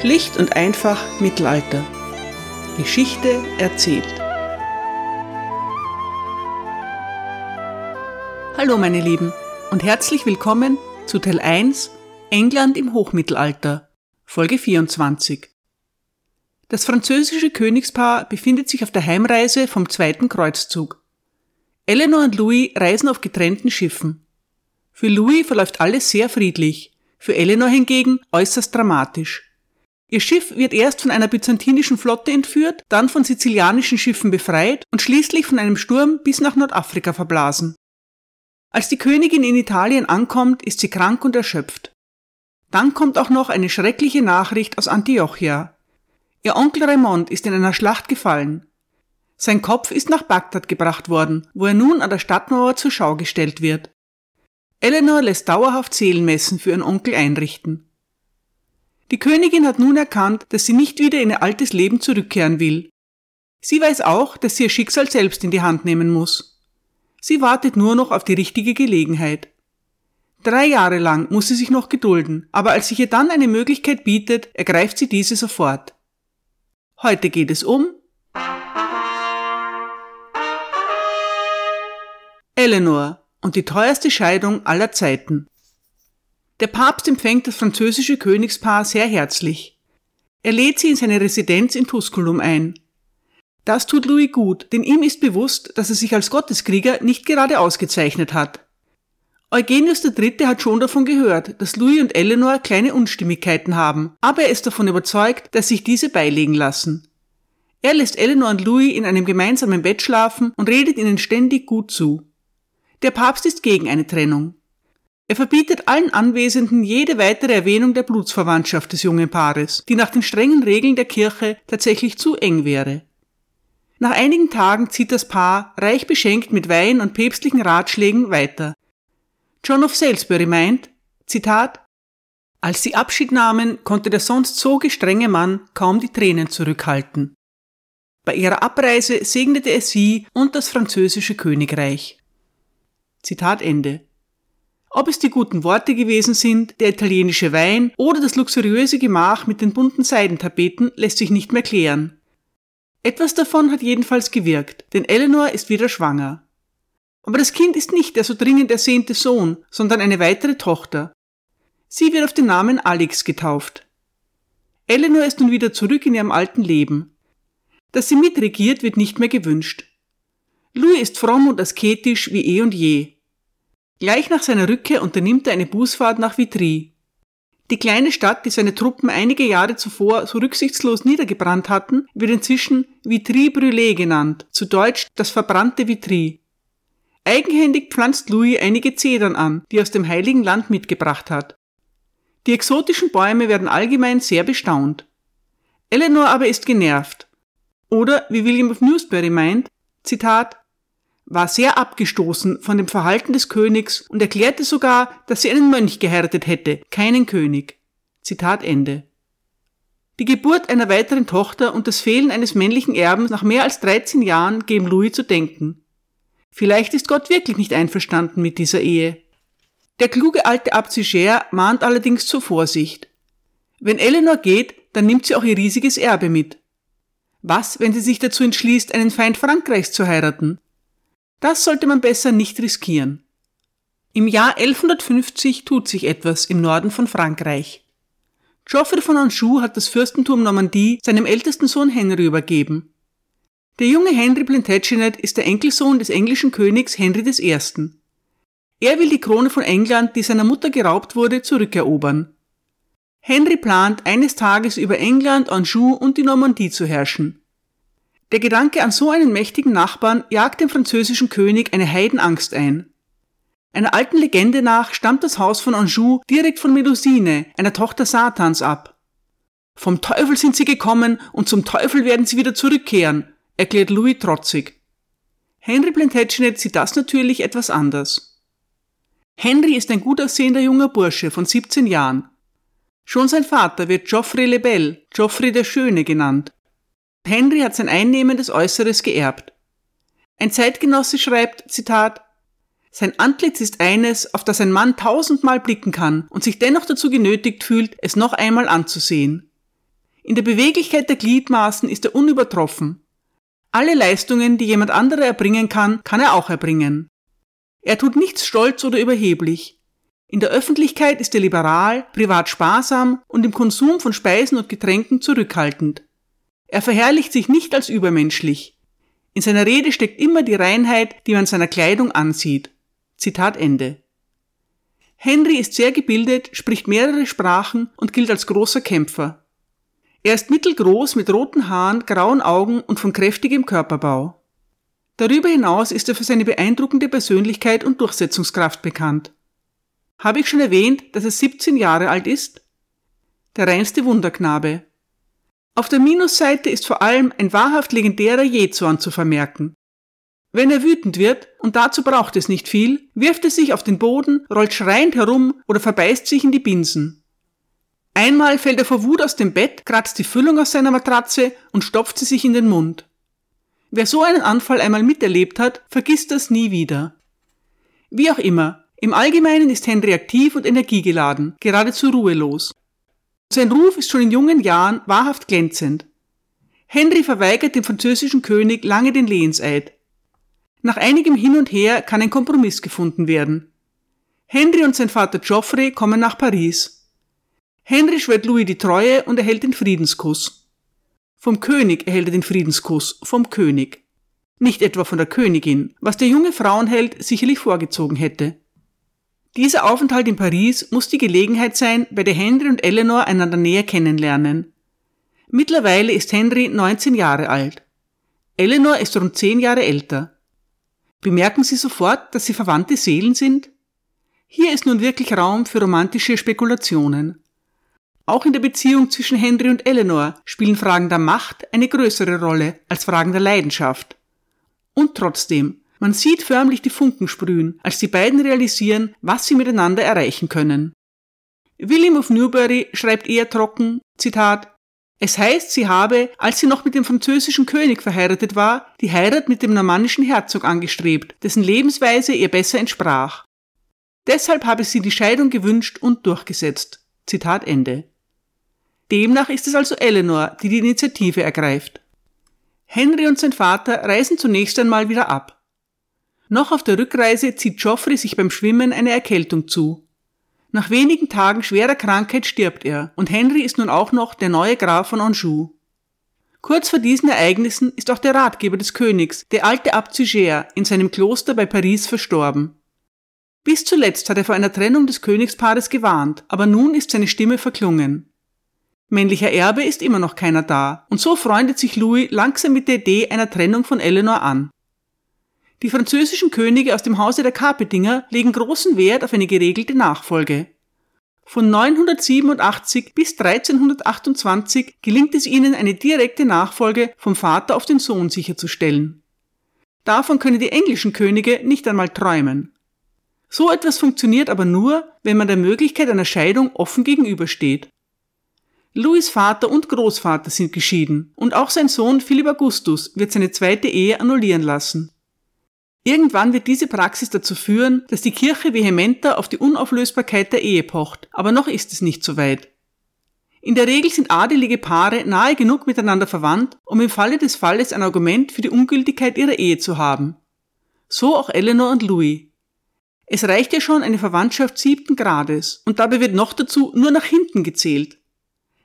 Schlicht und einfach Mittelalter. Geschichte erzählt. Hallo meine Lieben und herzlich willkommen zu Teil 1 England im Hochmittelalter, Folge 24. Das französische Königspaar befindet sich auf der Heimreise vom zweiten Kreuzzug. Eleanor und Louis reisen auf getrennten Schiffen. Für Louis verläuft alles sehr friedlich, für Eleanor hingegen äußerst dramatisch. Ihr Schiff wird erst von einer byzantinischen Flotte entführt, dann von sizilianischen Schiffen befreit und schließlich von einem Sturm bis nach Nordafrika verblasen. Als die Königin in Italien ankommt, ist sie krank und erschöpft. Dann kommt auch noch eine schreckliche Nachricht aus Antiochia. Ihr Onkel Raymond ist in einer Schlacht gefallen. Sein Kopf ist nach Bagdad gebracht worden, wo er nun an der Stadtmauer zur Schau gestellt wird. Eleanor lässt dauerhaft Seelenmessen für ihren Onkel einrichten. Die Königin hat nun erkannt, dass sie nicht wieder in ihr altes Leben zurückkehren will. Sie weiß auch, dass sie ihr Schicksal selbst in die Hand nehmen muss. Sie wartet nur noch auf die richtige Gelegenheit. Drei Jahre lang muss sie sich noch gedulden, aber als sich ihr dann eine Möglichkeit bietet, ergreift sie diese sofort. Heute geht es um Eleanor und die teuerste Scheidung aller Zeiten. Der Papst empfängt das französische Königspaar sehr herzlich. Er lädt sie in seine Residenz in Tusculum ein. Das tut Louis gut, denn ihm ist bewusst, dass er sich als Gotteskrieger nicht gerade ausgezeichnet hat. Eugenius III. hat schon davon gehört, dass Louis und Eleanor kleine Unstimmigkeiten haben, aber er ist davon überzeugt, dass sich diese beilegen lassen. Er lässt Eleanor und Louis in einem gemeinsamen Bett schlafen und redet ihnen ständig gut zu. Der Papst ist gegen eine Trennung. Er verbietet allen Anwesenden jede weitere Erwähnung der Blutsverwandtschaft des jungen Paares, die nach den strengen Regeln der Kirche tatsächlich zu eng wäre. Nach einigen Tagen zieht das Paar, reich beschenkt mit Wein und päpstlichen Ratschlägen, weiter. John of Salisbury meint, Zitat, als sie Abschied nahmen, konnte der sonst so gestrenge Mann kaum die Tränen zurückhalten. Bei ihrer Abreise segnete er sie und das französische Königreich. Zitat Ende. Ob es die guten Worte gewesen sind, der italienische Wein oder das luxuriöse Gemach mit den bunten Seidentapeten lässt sich nicht mehr klären. Etwas davon hat jedenfalls gewirkt, denn Eleanor ist wieder schwanger. Aber das Kind ist nicht der so dringend ersehnte Sohn, sondern eine weitere Tochter. Sie wird auf den Namen Alex getauft. Eleanor ist nun wieder zurück in ihrem alten Leben. Dass sie mitregiert, wird nicht mehr gewünscht. Louis ist fromm und asketisch wie eh und je. Gleich nach seiner Rückkehr unternimmt er eine Bußfahrt nach Vitry. Die kleine Stadt, die seine Truppen einige Jahre zuvor so rücksichtslos niedergebrannt hatten, wird inzwischen Vitry Brûlé genannt, zu Deutsch das verbrannte Vitry. Eigenhändig pflanzt Louis einige Zedern an, die er aus dem Heiligen Land mitgebracht hat. Die exotischen Bäume werden allgemein sehr bestaunt. Eleanor aber ist genervt. Oder, wie William of Newsbury meint, Zitat, war sehr abgestoßen von dem Verhalten des Königs und erklärte sogar, dass sie einen Mönch geheiratet hätte, keinen König. Zitat Ende. Die Geburt einer weiteren Tochter und das Fehlen eines männlichen Erbens nach mehr als 13 Jahren geben Louis zu denken. Vielleicht ist Gott wirklich nicht einverstanden mit dieser Ehe. Der kluge alte Abt Siger mahnt allerdings zur Vorsicht. Wenn Eleanor geht, dann nimmt sie auch ihr riesiges Erbe mit. Was, wenn sie sich dazu entschließt, einen Feind Frankreichs zu heiraten? Das sollte man besser nicht riskieren. Im Jahr 1150 tut sich etwas im Norden von Frankreich. Geoffrey von Anjou hat das Fürstentum Normandie seinem ältesten Sohn Henry übergeben. Der junge Henry Plantagenet ist der Enkelsohn des englischen Königs Henry I. Er will die Krone von England, die seiner Mutter geraubt wurde, zurückerobern. Henry plant, eines Tages über England, Anjou und die Normandie zu herrschen. Der Gedanke an so einen mächtigen Nachbarn jagt dem französischen König eine Heidenangst ein. Einer alten Legende nach stammt das Haus von Anjou direkt von Melusine, einer Tochter Satans, ab. Vom Teufel sind sie gekommen und zum Teufel werden sie wieder zurückkehren, erklärt Louis trotzig. Henry Plantagenet sieht das natürlich etwas anders. Henry ist ein gut aussehender junger Bursche von 17 Jahren. Schon sein Vater wird Geoffrey le Bel, Geoffrey der Schöne genannt. Henry hat sein einnehmendes Äußeres geerbt. Ein Zeitgenosse schreibt, Zitat, sein Antlitz ist eines, auf das ein Mann tausendmal blicken kann und sich dennoch dazu genötigt fühlt, es noch einmal anzusehen. In der Beweglichkeit der Gliedmaßen ist er unübertroffen. Alle Leistungen, die jemand anderer erbringen kann, kann er auch erbringen. Er tut nichts stolz oder überheblich. In der Öffentlichkeit ist er liberal, privat sparsam und im Konsum von Speisen und Getränken zurückhaltend. Er verherrlicht sich nicht als übermenschlich. In seiner Rede steckt immer die Reinheit, die man seiner Kleidung ansieht. Zitat Ende. Henry ist sehr gebildet, spricht mehrere Sprachen und gilt als großer Kämpfer. Er ist mittelgroß mit roten Haaren, grauen Augen und von kräftigem Körperbau. Darüber hinaus ist er für seine beeindruckende Persönlichkeit und Durchsetzungskraft bekannt. Habe ich schon erwähnt, dass er 17 Jahre alt ist? Der reinste Wunderknabe. Auf der Minusseite ist vor allem ein wahrhaft legendärer Jezorn zu vermerken. Wenn er wütend wird, und dazu braucht es nicht viel, wirft er sich auf den Boden, rollt schreiend herum oder verbeißt sich in die Binsen. Einmal fällt er vor Wut aus dem Bett, kratzt die Füllung aus seiner Matratze und stopft sie sich in den Mund. Wer so einen Anfall einmal miterlebt hat, vergisst das nie wieder. Wie auch immer, im Allgemeinen ist Henry aktiv und energiegeladen, geradezu ruhelos. Sein Ruf ist schon in jungen Jahren wahrhaft glänzend. Henry verweigert dem französischen König lange den Lehenseid. Nach einigem Hin und Her kann ein Kompromiss gefunden werden. Henry und sein Vater Geoffrey kommen nach Paris. Henry schwört Louis die Treue und erhält den Friedenskuss. Vom König erhält er den Friedenskuss, vom König. Nicht etwa von der Königin, was der junge Frauenheld sicherlich vorgezogen hätte. Dieser Aufenthalt in Paris muss die Gelegenheit sein, bei der Henry und Eleanor einander näher kennenlernen. Mittlerweile ist Henry 19 Jahre alt. Eleanor ist rund 10 Jahre älter. Bemerken Sie sofort, dass sie verwandte Seelen sind? Hier ist nun wirklich Raum für romantische Spekulationen. Auch in der Beziehung zwischen Henry und Eleanor spielen Fragen der Macht eine größere Rolle als Fragen der Leidenschaft. Und trotzdem, man sieht förmlich die Funken sprühen, als die beiden realisieren, was sie miteinander erreichen können. William of Newbury schreibt eher trocken, Zitat, es heißt, sie habe, als sie noch mit dem französischen König verheiratet war, die Heirat mit dem normannischen Herzog angestrebt, dessen Lebensweise ihr besser entsprach. Deshalb habe sie die Scheidung gewünscht und durchgesetzt. Zitat Ende. Demnach ist es also Eleanor, die die Initiative ergreift. Henry und sein Vater reisen zunächst einmal wieder ab. Noch auf der Rückreise zieht Geoffrey sich beim Schwimmen eine Erkältung zu. Nach wenigen Tagen schwerer Krankheit stirbt er und Henry ist nun auch noch der neue Graf von Anjou. Kurz vor diesen Ereignissen ist auch der Ratgeber des Königs, der alte Abt Suger, in seinem Kloster bei Paris verstorben. Bis zuletzt hat er vor einer Trennung des Königspaares gewarnt, aber nun ist seine Stimme verklungen. Männlicher Erbe ist immer noch keiner da, und so freundet sich Louis langsam mit der Idee einer Trennung von Eleanor an. Die französischen Könige aus dem Hause der Carpetinger legen großen Wert auf eine geregelte Nachfolge. Von 987 bis 1328 gelingt es ihnen, eine direkte Nachfolge vom Vater auf den Sohn sicherzustellen. Davon können die englischen Könige nicht einmal träumen. So etwas funktioniert aber nur, wenn man der Möglichkeit einer Scheidung offen gegenübersteht. Louis Vater und Großvater sind geschieden und auch sein Sohn Philipp Augustus wird seine zweite Ehe annullieren lassen. Irgendwann wird diese Praxis dazu führen, dass die Kirche vehementer auf die Unauflösbarkeit der Ehe pocht, aber noch ist es nicht so weit. In der Regel sind adelige Paare nahe genug miteinander verwandt, um im Falle des Falles ein Argument für die Ungültigkeit ihrer Ehe zu haben. So auch Eleanor und Louis. Es reicht ja schon eine Verwandtschaft siebten Grades, und dabei wird noch dazu nur nach hinten gezählt.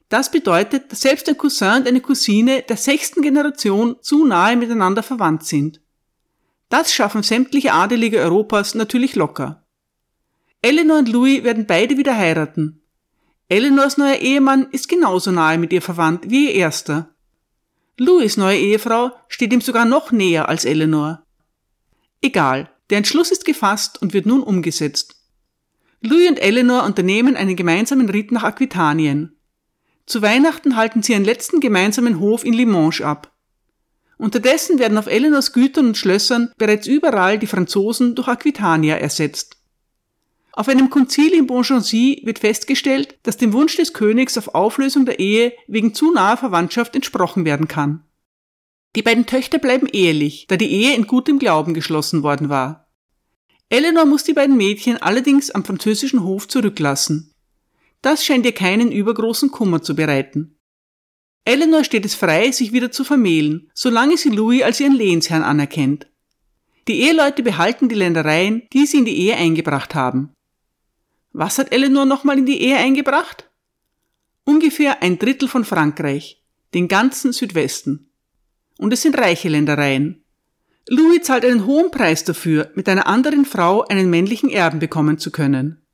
Das bedeutet, dass selbst ein Cousin und eine Cousine der sechsten Generation zu nahe miteinander verwandt sind. Das schaffen sämtliche Adelige Europas natürlich locker. Eleanor und Louis werden beide wieder heiraten. Eleanors neuer Ehemann ist genauso nahe mit ihr verwandt wie ihr erster. Louis neue Ehefrau steht ihm sogar noch näher als Eleanor. Egal, der Entschluss ist gefasst und wird nun umgesetzt. Louis und Eleanor unternehmen einen gemeinsamen Ritt nach Aquitanien. Zu Weihnachten halten sie einen letzten gemeinsamen Hof in Limoges ab. Unterdessen werden auf Eleanors Gütern und Schlössern bereits überall die Franzosen durch Aquitania ersetzt. Auf einem Konzil in Beaugency wird festgestellt, dass dem Wunsch des Königs auf Auflösung der Ehe wegen zu naher Verwandtschaft entsprochen werden kann. Die beiden Töchter bleiben ehelich, da die Ehe in gutem Glauben geschlossen worden war. Eleanor muss die beiden Mädchen allerdings am französischen Hof zurücklassen. Das scheint ihr keinen übergroßen Kummer zu bereiten. Eleanor steht es frei, sich wieder zu vermählen, solange sie Louis als ihren Lehensherrn anerkennt. Die Eheleute behalten die Ländereien, die sie in die Ehe eingebracht haben. Was hat Eleanor nochmal in die Ehe eingebracht? Ungefähr ein Drittel von Frankreich, den ganzen Südwesten. Und es sind reiche Ländereien. Louis zahlt einen hohen Preis dafür, mit einer anderen Frau einen männlichen Erben bekommen zu können.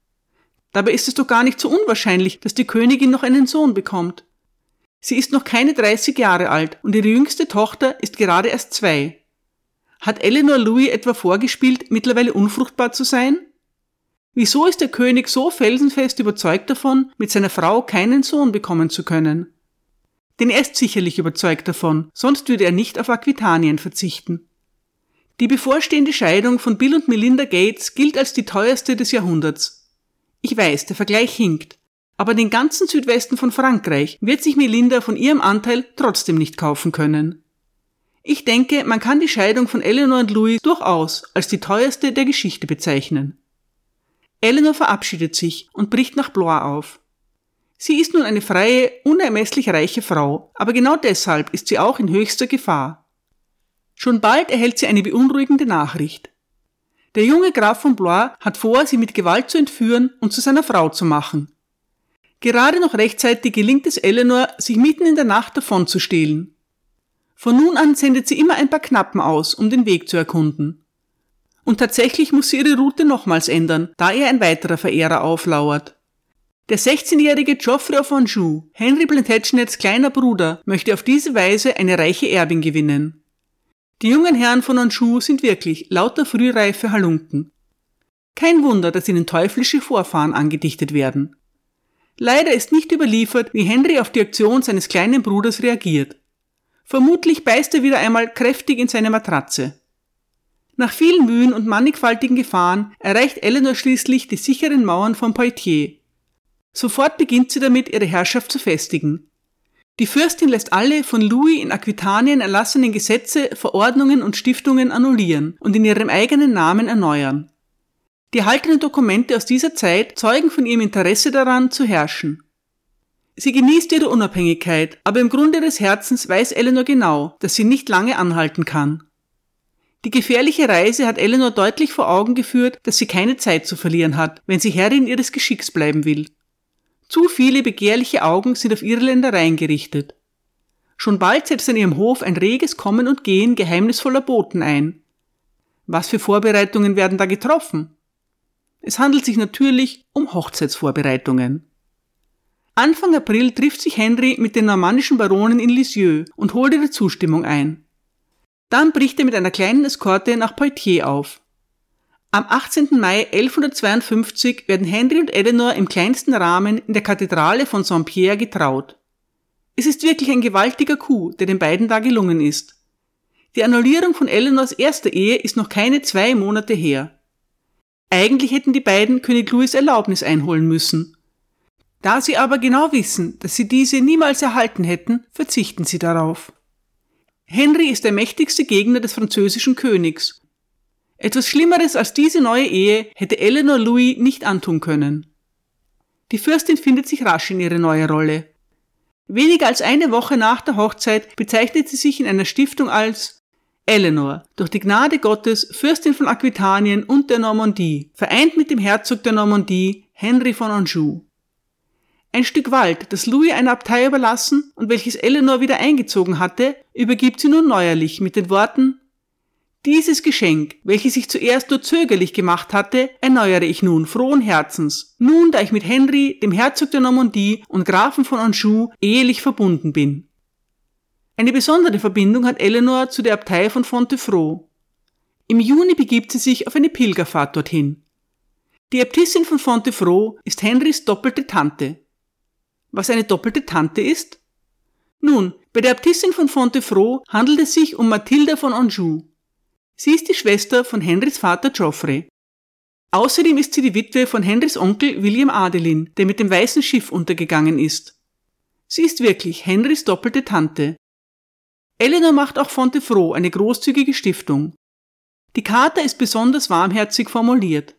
Dabei ist es doch gar nicht so unwahrscheinlich, dass die Königin noch einen Sohn bekommt. Sie ist noch keine 30 Jahre alt und ihre jüngste Tochter ist gerade erst zwei. Hat Eleanor Louis etwa vorgespielt, mittlerweile unfruchtbar zu sein? Wieso ist der König so felsenfest überzeugt davon, mit seiner Frau keinen Sohn bekommen zu können? Denn er ist sicherlich überzeugt davon, sonst würde er nicht auf Aquitanien verzichten. Die bevorstehende Scheidung von Bill und Melinda Gates gilt als die teuerste des Jahrhunderts. Ich weiß, der Vergleich hinkt, aber den ganzen Südwesten von Frankreich wird sich Melinda von ihrem Anteil trotzdem nicht kaufen können. Ich denke, man kann die Scheidung von Eleanor und Louis durchaus als die teuerste der Geschichte bezeichnen. Eleanor verabschiedet sich und bricht nach Blois auf. Sie ist nun eine freie, unermesslich reiche Frau, aber genau deshalb ist sie auch in höchster Gefahr. Schon bald erhält sie eine beunruhigende Nachricht. Der junge Graf von Blois hat vor, sie mit Gewalt zu entführen und zu seiner Frau zu machen. Gerade noch rechtzeitig gelingt es Eleanor, sich mitten in der Nacht davon zu stehlen. Von nun an sendet sie immer ein paar Knappen aus, um den Weg zu erkunden. Und tatsächlich muss sie ihre Route nochmals ändern, da ihr ein weiterer Verehrer auflauert. Der 16-jährige Geoffrey of Anjou, Henry Plantagenets kleiner Bruder, möchte auf diese Weise eine reiche Erbin gewinnen. Die jungen Herren von Anjou sind wirklich lauter frühreife Halunken. Kein Wunder, dass ihnen teuflische Vorfahren angedichtet werden. Leider ist nicht überliefert, wie Henry auf die Aktion seines kleinen Bruders reagiert. Vermutlich beißt er wieder einmal kräftig in seine Matratze. Nach vielen Mühen und mannigfaltigen Gefahren erreicht Eleanor schließlich die sicheren Mauern von Poitiers. Sofort beginnt sie damit, ihre Herrschaft zu festigen. Die Fürstin lässt alle von Louis in Aquitanien erlassenen Gesetze, Verordnungen und Stiftungen annullieren und in ihrem eigenen Namen erneuern. Die erhaltenen Dokumente aus dieser Zeit zeugen von ihrem Interesse daran, zu herrschen. Sie genießt ihre Unabhängigkeit, aber im Grunde des Herzens weiß Eleanor genau, dass sie nicht lange anhalten kann. Die gefährliche Reise hat Eleanor deutlich vor Augen geführt, dass sie keine Zeit zu verlieren hat, wenn sie Herrin ihres Geschicks bleiben will. Zu viele begehrliche Augen sind auf ihre Ländereien gerichtet. Schon bald setzt an ihrem Hof ein reges Kommen und Gehen geheimnisvoller Boten ein. Was für Vorbereitungen werden da getroffen? Es handelt sich natürlich um Hochzeitsvorbereitungen. Anfang April trifft sich Henry mit den normannischen Baronen in Lisieux und holt ihre Zustimmung ein. Dann bricht er mit einer kleinen Eskorte nach Poitiers auf. Am 18. Mai 1152 werden Henry und Eleanor im kleinsten Rahmen in der Kathedrale von Saint-Pierre getraut. Es ist wirklich ein gewaltiger Coup, der den beiden da gelungen ist. Die Annullierung von Eleanors erster Ehe ist noch keine zwei Monate her. Eigentlich hätten die beiden König Louis Erlaubnis einholen müssen. Da sie aber genau wissen, dass sie diese niemals erhalten hätten, verzichten sie darauf. Henry ist der mächtigste Gegner des französischen Königs. Etwas Schlimmeres als diese neue Ehe hätte Eleanor Louis nicht antun können. Die Fürstin findet sich rasch in ihre neue Rolle. Weniger als eine Woche nach der Hochzeit bezeichnet sie sich in einer Stiftung als Eleanor, durch die Gnade Gottes, Fürstin von Aquitanien und der Normandie, vereint mit dem Herzog der Normandie, Henry von Anjou. Ein Stück Wald, das Louis einer Abtei überlassen und welches Eleanor wieder eingezogen hatte, übergibt sie nun neuerlich mit den Worten Dieses Geschenk, welches ich zuerst nur zögerlich gemacht hatte, erneuere ich nun frohen Herzens, nun da ich mit Henry, dem Herzog der Normandie und Grafen von Anjou ehelich verbunden bin. Eine besondere Verbindung hat Eleanor zu der Abtei von Fontevraud. Im Juni begibt sie sich auf eine Pilgerfahrt dorthin. Die Äbtissin von Fontevraud ist Henrys doppelte Tante was eine doppelte Tante ist? Nun, bei der Äbtissin von Fontevraud handelt es sich um Mathilda von Anjou. Sie ist die Schwester von Henrys Vater Geoffrey. Außerdem ist sie die Witwe von Henrys Onkel William Adelin, der mit dem weißen Schiff untergegangen ist. Sie ist wirklich Henrys doppelte Tante. Eleanor macht auch Fontevraud eine großzügige Stiftung. Die Charta ist besonders warmherzig formuliert.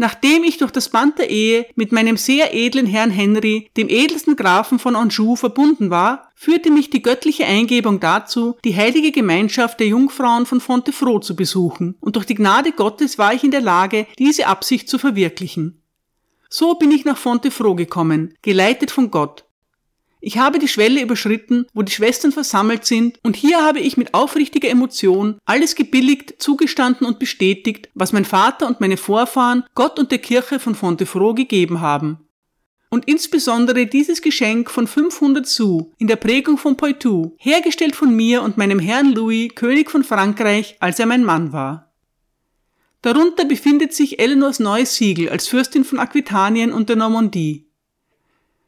Nachdem ich durch das Band der Ehe mit meinem sehr edlen Herrn Henry, dem edelsten Grafen von Anjou, verbunden war, führte mich die göttliche Eingebung dazu, die heilige Gemeinschaft der Jungfrauen von Fontefroh zu besuchen, und durch die Gnade Gottes war ich in der Lage, diese Absicht zu verwirklichen. So bin ich nach Fontefroh gekommen, geleitet von Gott, ich habe die Schwelle überschritten, wo die Schwestern versammelt sind, und hier habe ich mit aufrichtiger Emotion alles gebilligt, zugestanden und bestätigt, was mein Vater und meine Vorfahren Gott und der Kirche von Fontefroh gegeben haben. Und insbesondere dieses Geschenk von 500 Sous in der Prägung von Poitou, hergestellt von mir und meinem Herrn Louis, König von Frankreich, als er mein Mann war. Darunter befindet sich Eleanors neues Siegel als Fürstin von Aquitanien und der Normandie.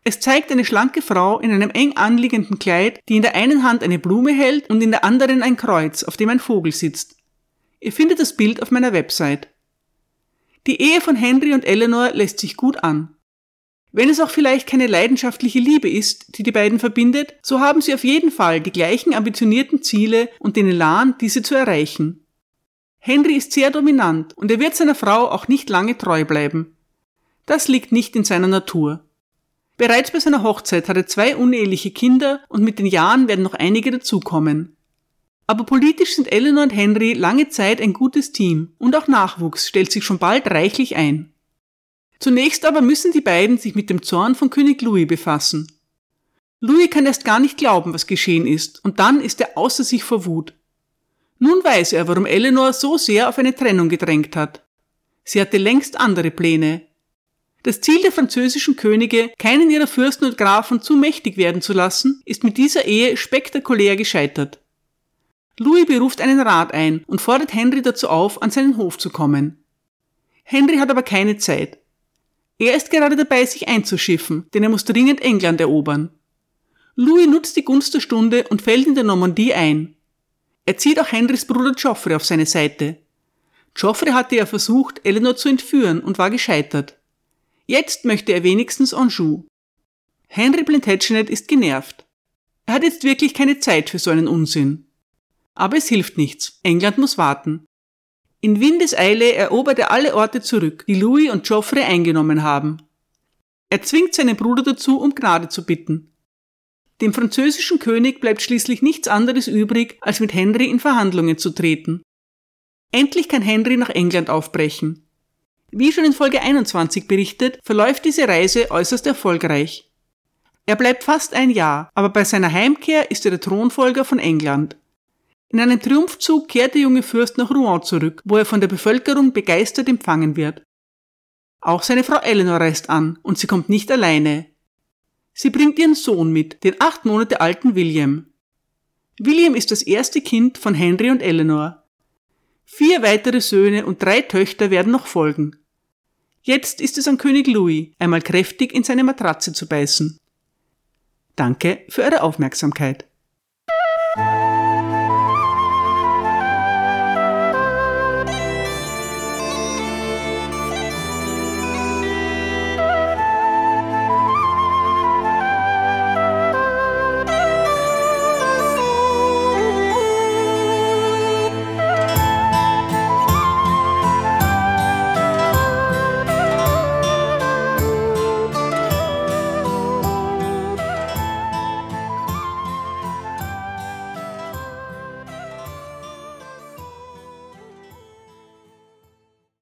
Es zeigt eine schlanke Frau in einem eng anliegenden Kleid, die in der einen Hand eine Blume hält und in der anderen ein Kreuz, auf dem ein Vogel sitzt. Ihr findet das Bild auf meiner Website. Die Ehe von Henry und Eleanor lässt sich gut an. Wenn es auch vielleicht keine leidenschaftliche Liebe ist, die die beiden verbindet, so haben sie auf jeden Fall die gleichen ambitionierten Ziele und den Elan, diese zu erreichen. Henry ist sehr dominant und er wird seiner Frau auch nicht lange treu bleiben. Das liegt nicht in seiner Natur. Bereits bei seiner Hochzeit hat er zwei uneheliche Kinder und mit den Jahren werden noch einige dazukommen. Aber politisch sind Eleanor und Henry lange Zeit ein gutes Team und auch Nachwuchs stellt sich schon bald reichlich ein. Zunächst aber müssen die beiden sich mit dem Zorn von König Louis befassen. Louis kann erst gar nicht glauben, was geschehen ist, und dann ist er außer sich vor Wut. Nun weiß er, warum Eleanor so sehr auf eine Trennung gedrängt hat. Sie hatte längst andere Pläne, das Ziel der französischen Könige, keinen ihrer Fürsten und Grafen zu mächtig werden zu lassen, ist mit dieser Ehe spektakulär gescheitert. Louis beruft einen Rat ein und fordert Henry dazu auf, an seinen Hof zu kommen. Henry hat aber keine Zeit. Er ist gerade dabei, sich einzuschiffen, denn er muss dringend England erobern. Louis nutzt die Gunst der Stunde und fällt in der Normandie ein. Er zieht auch Henrys Bruder Geoffrey auf seine Seite. Geoffrey hatte ja versucht, Eleanor zu entführen und war gescheitert. Jetzt möchte er wenigstens Anjou. Henry Plantagenet ist genervt. Er hat jetzt wirklich keine Zeit für so einen Unsinn. Aber es hilft nichts. England muss warten. In Windeseile erobert er alle Orte zurück, die Louis und Geoffrey eingenommen haben. Er zwingt seinen Bruder dazu, um Gnade zu bitten. Dem französischen König bleibt schließlich nichts anderes übrig, als mit Henry in Verhandlungen zu treten. Endlich kann Henry nach England aufbrechen. Wie schon in Folge 21 berichtet, verläuft diese Reise äußerst erfolgreich. Er bleibt fast ein Jahr, aber bei seiner Heimkehr ist er der Thronfolger von England. In einem Triumphzug kehrt der junge Fürst nach Rouen zurück, wo er von der Bevölkerung begeistert empfangen wird. Auch seine Frau Eleanor reist an, und sie kommt nicht alleine. Sie bringt ihren Sohn mit, den acht Monate alten William. William ist das erste Kind von Henry und Eleanor. Vier weitere Söhne und drei Töchter werden noch folgen. Jetzt ist es an König Louis, einmal kräftig in seine Matratze zu beißen. Danke für eure Aufmerksamkeit.